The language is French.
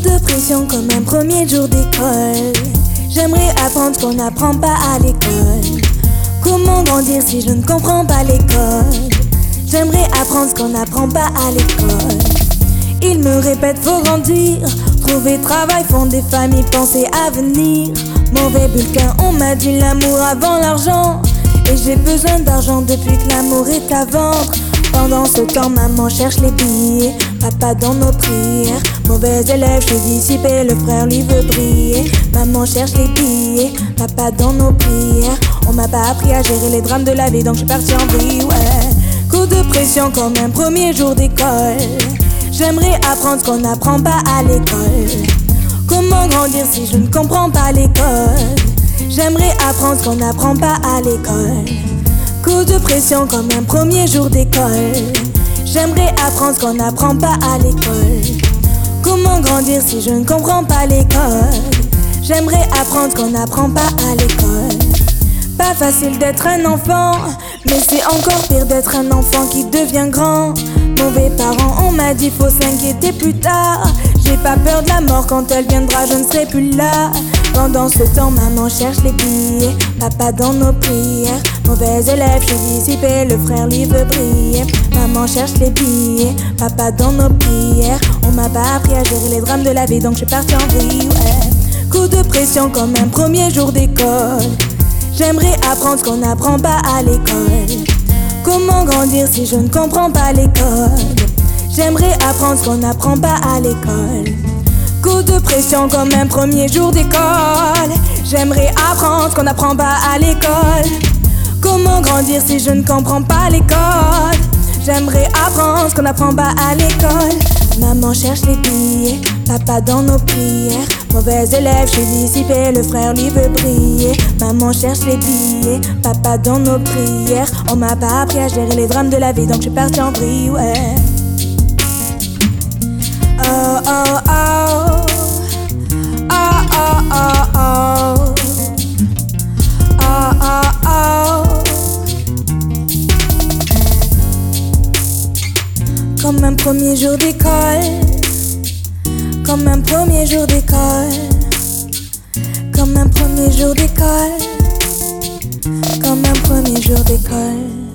pression comme un premier jour d'école. J'aimerais apprendre qu'on n'apprend pas à l'école. Comment grandir si je ne comprends pas l'école? J'aimerais apprendre ce qu'on n'apprend pas à l'école. Ils me répètent faut grandir, trouver travail, fonder famille, penser à venir. Mauvais bulletin, on m'a dit l'amour avant l'argent. Et j'ai besoin d'argent depuis que l'amour est à vendre. Pendant ce temps, maman cherche les billets, papa dans nos prières. Mauvais élève, je suis dissipé, le frère lui veut briller. Maman cherche les billets, papa dans nos prières. On m'a pas appris à gérer les drames de la vie, donc je suis parti en vrille, ouais. Coup de pression comme un premier jour d'école. J'aimerais apprendre ce qu'on n'apprend pas à l'école. Comment grandir si je ne comprends pas l'école? J'aimerais apprendre ce qu'on n'apprend pas à l'école. Coup de pression comme un premier jour d'école. J'aimerais apprendre ce qu'on n'apprend pas à l'école. Si je ne comprends pas l'école J'aimerais apprendre qu'on n'apprend pas à l'école. Pas facile d'être un enfant, mais c'est encore pire d'être un enfant qui devient grand. Mauvais parents, on m'a dit faut s'inquiéter plus tard. J'ai pas peur de la mort quand elle viendra, je ne serai plus là. Pendant ce temps, maman cherche les billets, papa dans nos prières. Mauvais élève, je suis dissipé, le frère lui veut briller. Maman cherche les billets, papa dans nos prières. On m'a pas appris à gérer les drames de la vie, donc je suis parti en vrille. Coup de pression comme un premier jour d'école. J'aimerais apprendre ce qu'on n'apprend pas à l'école. Comment grandir si je ne comprends pas l'école? J'aimerais apprendre ce qu'on n'apprend pas à l'école. Coup de pression comme un premier jour d'école. J'aimerais apprendre ce qu'on n'apprend pas à l'école. Comment grandir si je ne comprends pas l'école? J'aimerais apprendre ce qu'on n'apprend pas à l'école. Maman cherche les billets, papa dans nos prières. Mauvais élève, je suis dissipé, le frère lui veut briller. Maman cherche les billets, papa dans nos prières. On m'a pas appris à gérer les drames de la vie, donc je suis parti en vrille, ouais. Oh oh. Oh premier jour d'école. Comme un premier jour d'école. Comme un premier jour d'école. Comme un premier jour d'école.